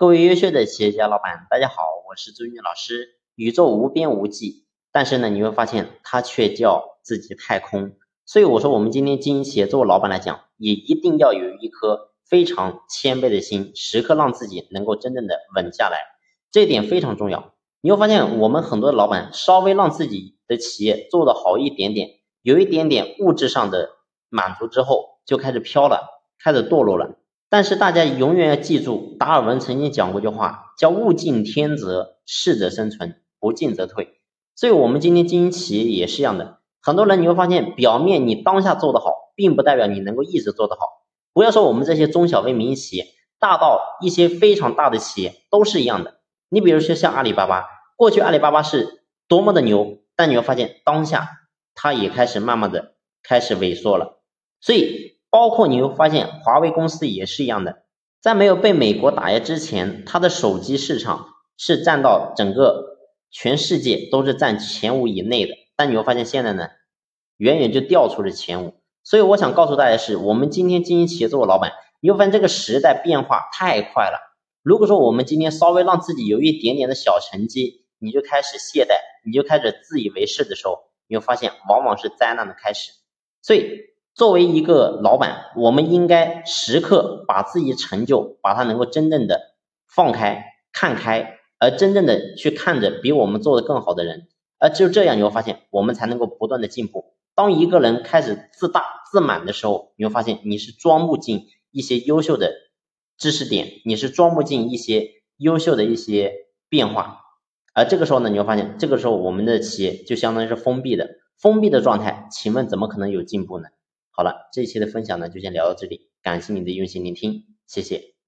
各位优秀的企业家老板，大家好，我是朱军老师。宇宙无边无际，但是呢，你会发现它却叫自己太空。所以我说，我们今天经营企业作为老板来讲，也一定要有一颗非常谦卑的心，时刻让自己能够真正的稳下来，这一点非常重要。你会发现，我们很多老板稍微让自己的企业做得好一点点，有一点点物质上的满足之后，就开始飘了，开始堕落了。但是大家永远要记住，达尔文曾经讲过一句话，叫“物竞天择，适者生存，不进则退”。所以，我们今天经营企业也是一样的。很多人你会发现，表面你当下做得好，并不代表你能够一直做得好。不要说我们这些中小微民营企业，大到一些非常大的企业都是一样的。你比如说像阿里巴巴，过去阿里巴巴是多么的牛，但你会发现当下它也开始慢慢的开始萎缩了。所以。包括你会发现，华为公司也是一样的，在没有被美国打压之前，它的手机市场是占到整个全世界都是占前五以内的。但你会发现现在呢，远远就掉出了前五。所以我想告诉大家是，我们今天经营企业做老板，你会发现这个时代变化太快了。如果说我们今天稍微让自己有一点点的小成绩，你就开始懈怠，你就开始自以为是的时候，你会发现往往是灾难的开始。所以。作为一个老板，我们应该时刻把自己成就，把它能够真正的放开、看开，而真正的去看着比我们做的更好的人，而只有这样，你会发现我们才能够不断的进步。当一个人开始自大、自满的时候，你会发现你是装不进一些优秀的知识点，你是装不进一些优秀的一些变化，而这个时候呢，你会发现这个时候我们的企业就相当于是封闭的，封闭的状态，请问怎么可能有进步呢？好了，这一期的分享呢就先聊到这里，感谢你的用心聆听，谢谢。